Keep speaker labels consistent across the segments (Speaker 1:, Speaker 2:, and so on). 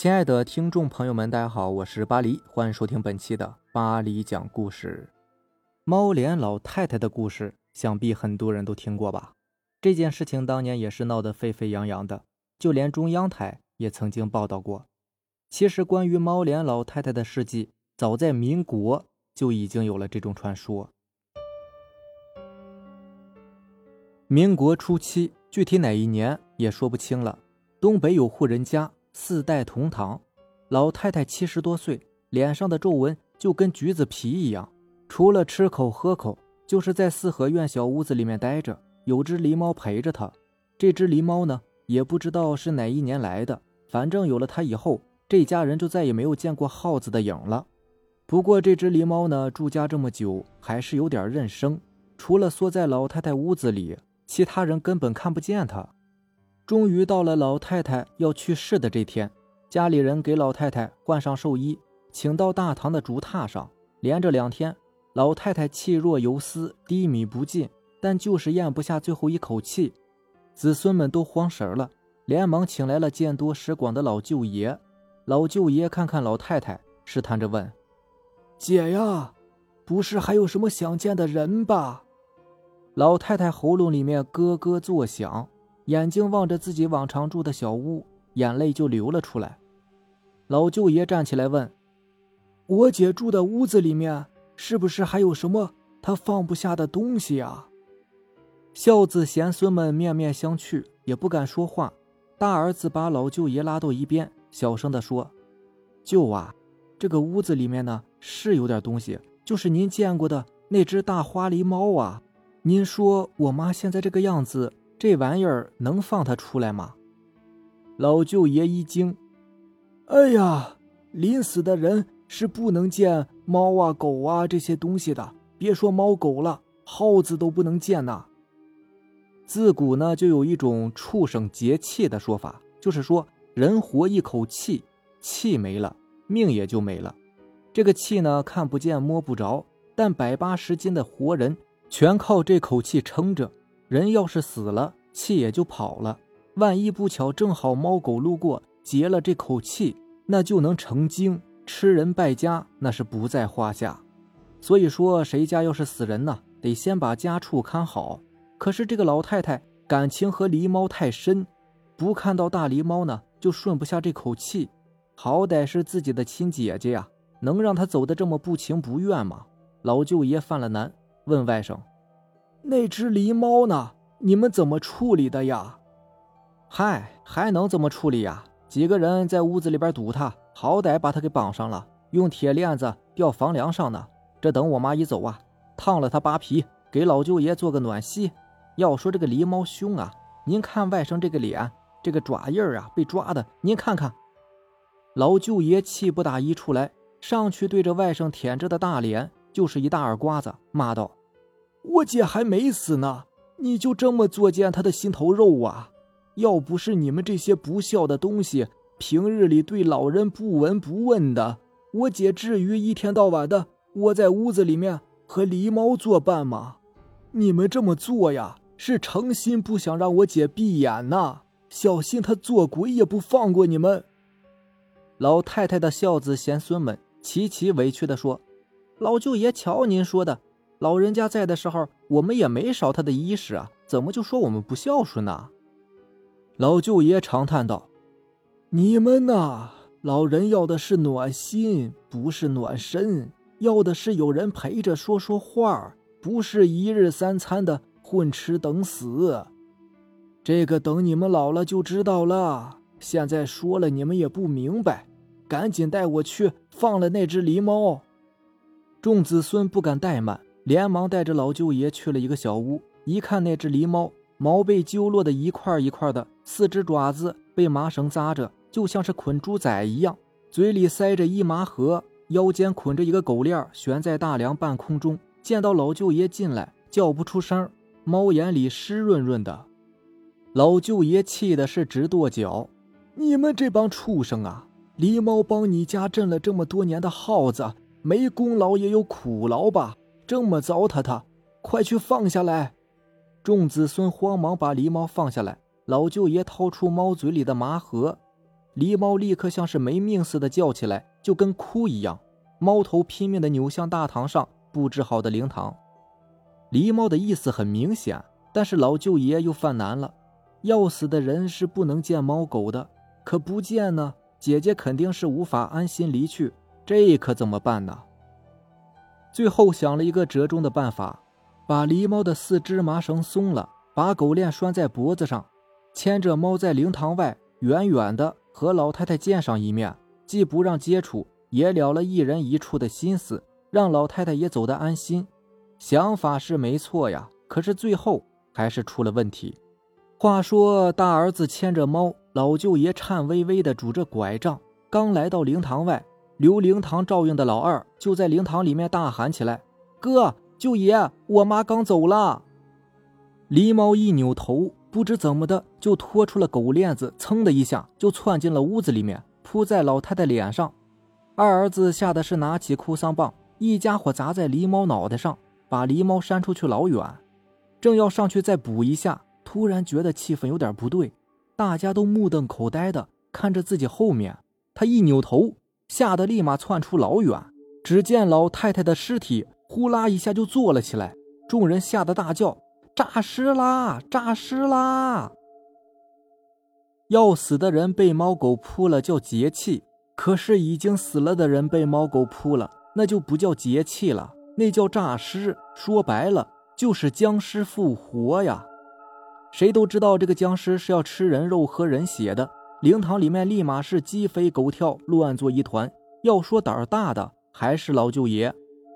Speaker 1: 亲爱的听众朋友们，大家好，我是巴黎，欢迎收听本期的巴黎讲故事。猫脸老太太的故事，想必很多人都听过吧？这件事情当年也是闹得沸沸扬扬的，就连中央台也曾经报道过。其实，关于猫脸老太太的事迹，早在民国就已经有了这种传说。民国初期，具体哪一年也说不清了。东北有户人家。四代同堂，老太太七十多岁，脸上的皱纹就跟橘子皮一样。除了吃口喝口，就是在四合院小屋子里面待着，有只狸猫陪着她。这只狸猫呢，也不知道是哪一年来的，反正有了它以后，这家人就再也没有见过耗子的影了。不过这只狸猫呢，住家这么久，还是有点认生，除了缩在老太太屋子里，其他人根本看不见它。终于到了老太太要去世的这天，家里人给老太太换上寿衣，请到大堂的竹榻上。连着两天，老太太气若游丝，低迷不进，但就是咽不下最后一口气。子孙们都慌神了，连忙请来了见多识广的老舅爷。老舅爷看看老太太，试探着问：“
Speaker 2: 姐呀，不是还有什么想见的人吧？”
Speaker 1: 老太太喉咙里面咯咯作响。眼睛望着自己往常住的小屋，眼泪就流了出来。老舅爷站起来问：“
Speaker 2: 我姐住的屋子里面，是不是还有什么她放不下的东西啊？”
Speaker 1: 孝子贤孙们面面相觑，也不敢说话。大儿子把老舅爷拉到一边，小声地说：“舅啊，这个屋子里面呢，是有点东西，就是您见过的那只大花狸猫啊。您说我妈现在这个样子。”这玩意儿能放他出来吗？
Speaker 2: 老舅爷一惊：“哎呀，临死的人是不能见猫啊、狗啊这些东西的，别说猫狗了，耗子都不能见呐。”
Speaker 1: 自古呢，就有一种畜生节气的说法，就是说人活一口气，气没了，命也就没了。这个气呢，看不见摸不着，但百八十斤的活人全靠这口气撑着。人要是死了，气也就跑了。万一不巧正好猫狗路过，劫了这口气，那就能成精，吃人败家，那是不在话下。所以说，谁家要是死人呢，得先把家畜看好。可是这个老太太感情和狸猫太深，不看到大狸猫呢，就顺不下这口气。好歹是自己的亲姐姐呀，能让她走得这么不情不愿吗？老舅爷犯了难，问外甥。
Speaker 2: 那只狸猫呢？你们怎么处理的呀？
Speaker 1: 嗨，还能怎么处理呀？几个人在屋子里边堵他，好歹把他给绑上了，用铁链子吊房梁上呢。这等我妈一走啊，烫了他扒皮，给老舅爷做个暖膝。要说这个狸猫凶啊，您看外甥这个脸，这个爪印儿啊，被抓的，您看看。老舅爷气不打一处来，上去对着外甥舔着的大脸就是一大耳刮子，骂道。
Speaker 2: 我姐还没死呢，你就这么作践她的心头肉啊！要不是你们这些不孝的东西，平日里对老人不闻不问的，我姐至于一天到晚的窝在屋子里面和狸猫作伴吗？你们这么做呀，是诚心不想让我姐闭眼呐，小心她做鬼也不放过你们。
Speaker 1: 老太太的孝子贤孙们齐齐委屈地说：“老舅爷，瞧您说的。”老人家在的时候，我们也没少他的衣食啊，怎么就说我们不孝顺呢？
Speaker 2: 老舅爷长叹道：“你们呐，老人要的是暖心，不是暖身；要的是有人陪着说说话，不是一日三餐的混吃等死。这个等你们老了就知道了。现在说了你们也不明白，赶紧带我去放了那只狸猫。”
Speaker 1: 众子孙不敢怠慢。连忙带着老舅爷去了一个小屋，一看那只狸猫，毛被揪落的一块一块的，四只爪子被麻绳扎着，就像是捆猪仔一样，嘴里塞着一麻盒，腰间捆着一个狗链，悬在大梁半空中。见到老舅爷进来，叫不出声，猫眼里湿润润的。老舅爷气的是直跺脚：“
Speaker 2: 你们这帮畜生啊！狸猫帮你家镇了这么多年的耗子，没功劳也有苦劳吧？”这么糟蹋他，快去放下来！
Speaker 1: 众子孙慌忙把狸猫放下来。老舅爷掏出猫嘴里的麻盒，狸猫立刻像是没命似的叫起来，就跟哭一样。猫头拼命的扭向大堂上布置好的灵堂。狸猫的意思很明显，但是老舅爷又犯难了。要死的人是不能见猫狗的，可不见呢，姐姐肯定是无法安心离去，这可怎么办呢？最后想了一个折中的办法，把狸猫的四肢麻绳松了，把狗链拴在脖子上，牵着猫在灵堂外远远的和老太太见上一面，既不让接触，也了了一人一处的心思，让老太太也走得安心。想法是没错呀，可是最后还是出了问题。话说，大儿子牵着猫，老舅爷颤巍巍的拄着拐杖，刚来到灵堂外，留灵堂照应的老二就在灵堂里面大喊起来：“哥，舅爷，我妈刚走了。”狸猫一扭头，不知怎么的就拖出了狗链子，噌的一下就窜进了屋子里面，扑在老太太脸上。二儿子吓得是拿起哭丧棒，一家伙砸在狸猫脑袋上，把狸猫扇出去老远，正要上去再补一下。突然觉得气氛有点不对，大家都目瞪口呆的看着自己后面。他一扭头，吓得立马窜出老远。只见老太太的尸体呼啦一下就坐了起来，众人吓得大叫：“诈尸啦！诈尸啦！”要死的人被猫狗扑了叫节气，可是已经死了的人被猫狗扑了，那就不叫节气了，那叫诈尸。说白了就是僵尸复活呀！谁都知道这个僵尸是要吃人肉、喝人血的。灵堂里面立马是鸡飞狗跳，乱作一团。要说胆儿大的，还是老舅爷，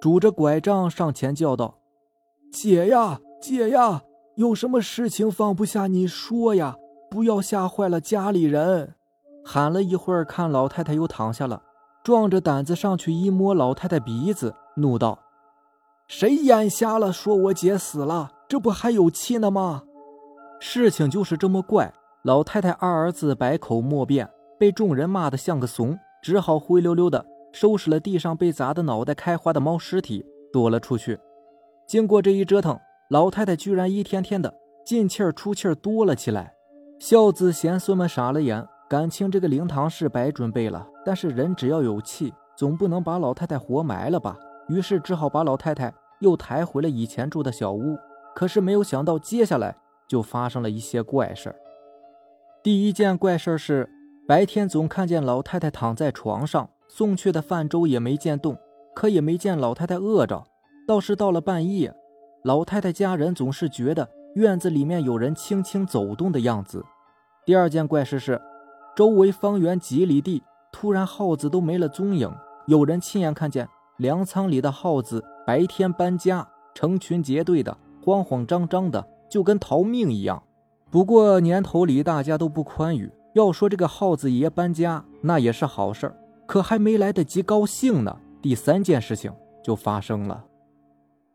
Speaker 1: 拄着拐杖上前叫道：“
Speaker 2: 姐呀，姐呀，有什么事情放不下你说呀，不要吓坏了家里人。”
Speaker 1: 喊了一会儿，看老太太又躺下了，壮着胆子上去一摸老太太鼻子，怒道：“
Speaker 2: 谁眼瞎了？说我姐死了，这不还有气呢吗？”
Speaker 1: 事情就是这么怪，老太太二儿子百口莫辩，被众人骂得像个怂，只好灰溜溜的收拾了地上被砸得脑袋开花的猫尸体，躲了出去。经过这一折腾，老太太居然一天天的进气儿出气儿多了起来。孝子贤孙们傻了眼，感情这个灵堂是白准备了，但是人只要有气，总不能把老太太活埋了吧？于是只好把老太太又抬回了以前住的小屋。可是没有想到，接下来。就发生了一些怪事儿。第一件怪事是，白天总看见老太太躺在床上，送去的饭粥也没见动，可也没见老太太饿着。倒是到了半夜，老太太家人总是觉得院子里面有人轻轻走动的样子。第二件怪事是，周围方圆几里地突然耗子都没了踪影，有人亲眼看见粮仓里的耗子白天搬家，成群结队的，慌慌张张的。就跟逃命一样，不过年头里大家都不宽裕。要说这个耗子爷搬家，那也是好事儿，可还没来得及高兴呢，第三件事情就发生了。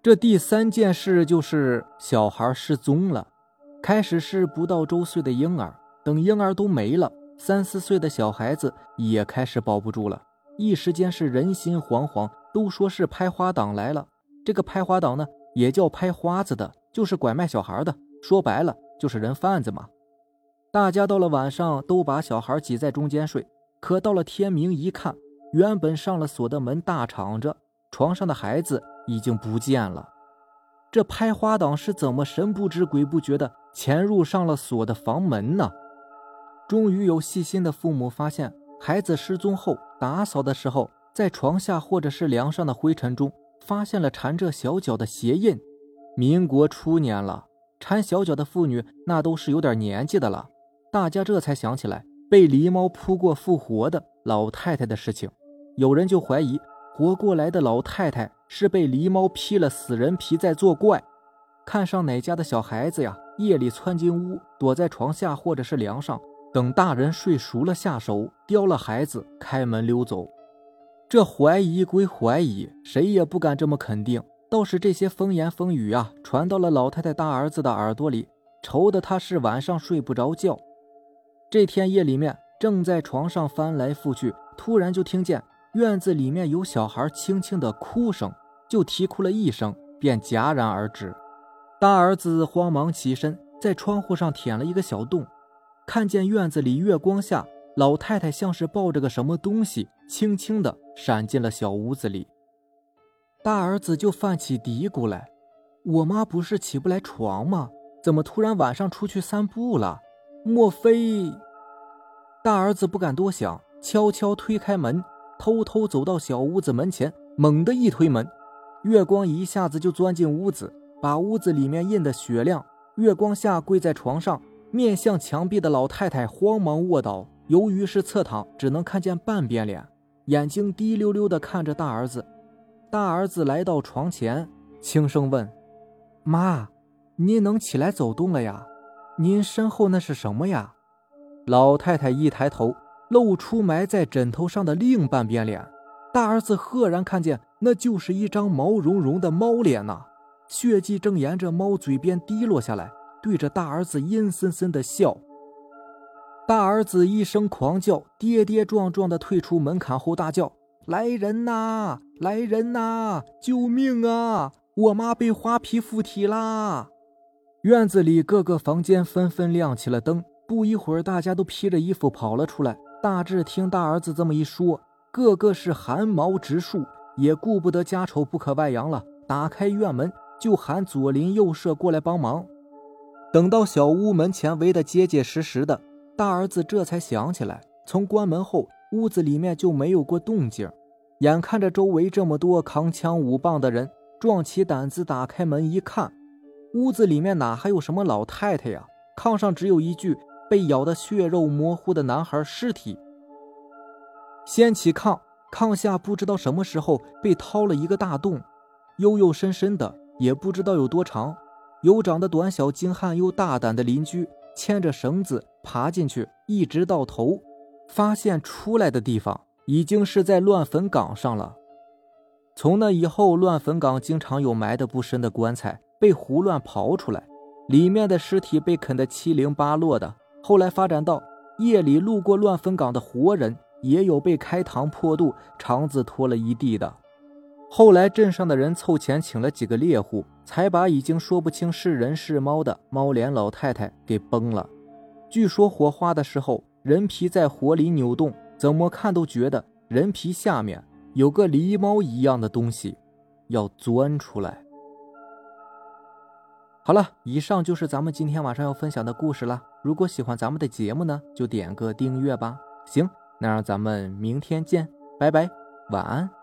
Speaker 1: 这第三件事就是小孩失踪了。开始是不到周岁的婴儿，等婴儿都没了，三四岁的小孩子也开始保不住了。一时间是人心惶惶，都说是拍花党来了。这个拍花党呢，也叫拍花子的。就是拐卖小孩的，说白了就是人贩子嘛。大家到了晚上都把小孩挤在中间睡，可到了天明一看，原本上了锁的门大敞着，床上的孩子已经不见了。这拍花党是怎么神不知鬼不觉的潜入上了锁的房门呢？终于有细心的父母发现，孩子失踪后打扫的时候，在床下或者是梁上的灰尘中发现了缠着小脚的鞋印。民国初年了，缠小脚的妇女那都是有点年纪的了。大家这才想起来被狸猫扑过复活的老太太的事情。有人就怀疑活过来的老太太是被狸猫披了死人皮在作怪。看上哪家的小孩子呀，夜里窜进屋，躲在床下或者是梁上，等大人睡熟了下手叼了孩子，开门溜走。这怀疑归怀疑，谁也不敢这么肯定。倒是这些风言风语啊，传到了老太太大儿子的耳朵里，愁得他是晚上睡不着觉。这天夜里面，正在床上翻来覆去，突然就听见院子里面有小孩轻轻的哭声，就啼哭了一声，便戛然而止。大儿子慌忙起身，在窗户上舔了一个小洞，看见院子里月光下，老太太像是抱着个什么东西，轻轻的闪进了小屋子里。大儿子就犯起嘀咕来：“我妈不是起不来床吗？怎么突然晚上出去散步了？莫非……”大儿子不敢多想，悄悄推开门，偷偷走到小屋子门前，猛地一推门，月光一下子就钻进屋子，把屋子里面映得雪亮。月光下，跪在床上面向墙壁的老太太慌忙卧倒。由于是侧躺，只能看见半边脸，眼睛滴溜溜地看着大儿子。大儿子来到床前，轻声问：“妈，您能起来走动了呀？您身后那是什么呀？”老太太一抬头，露出埋在枕头上的另半边脸。大儿子赫然看见，那就是一张毛茸茸的猫脸呐！血迹正沿着猫嘴边滴落下来，对着大儿子阴森森的笑。大儿子一声狂叫，跌跌撞撞地退出门槛后，大叫：“来人呐！来人呐！救命啊！我妈被花皮附体啦！”院子里各个房间纷纷亮起了灯，不一会儿，大家都披着衣服跑了出来。大志听大儿子这么一说，个个是汗毛直竖，也顾不得家丑不可外扬了，打开院门就喊左邻右舍过来帮忙。等到小屋门前围得结结实实的。大儿子这才想起来，从关门后，屋子里面就没有过动静。眼看着周围这么多扛枪舞棒的人，壮起胆子打开门一看，屋子里面哪还有什么老太太呀？炕上只有一具被咬得血肉模糊的男孩尸体。掀起炕，炕下不知道什么时候被掏了一个大洞，幽幽深深的，也不知道有多长。有长得短小精悍又大胆的邻居。牵着绳子爬进去，一直到头，发现出来的地方已经是在乱坟岗上了。从那以后，乱坟岗经常有埋得不深的棺材被胡乱刨出来，里面的尸体被啃得七零八落的。后来发展到夜里路过乱坟岗的活人，也有被开膛破肚、肠子脱了一地的。后来镇上的人凑钱请了几个猎户，才把已经说不清是人是猫的猫脸老太太给崩了。据说火化的时候，人皮在火里扭动，怎么看都觉得人皮下面有个狸猫一样的东西要钻出来。好了，以上就是咱们今天晚上要分享的故事了。如果喜欢咱们的节目呢，就点个订阅吧。行，那让咱们明天见，拜拜，晚安。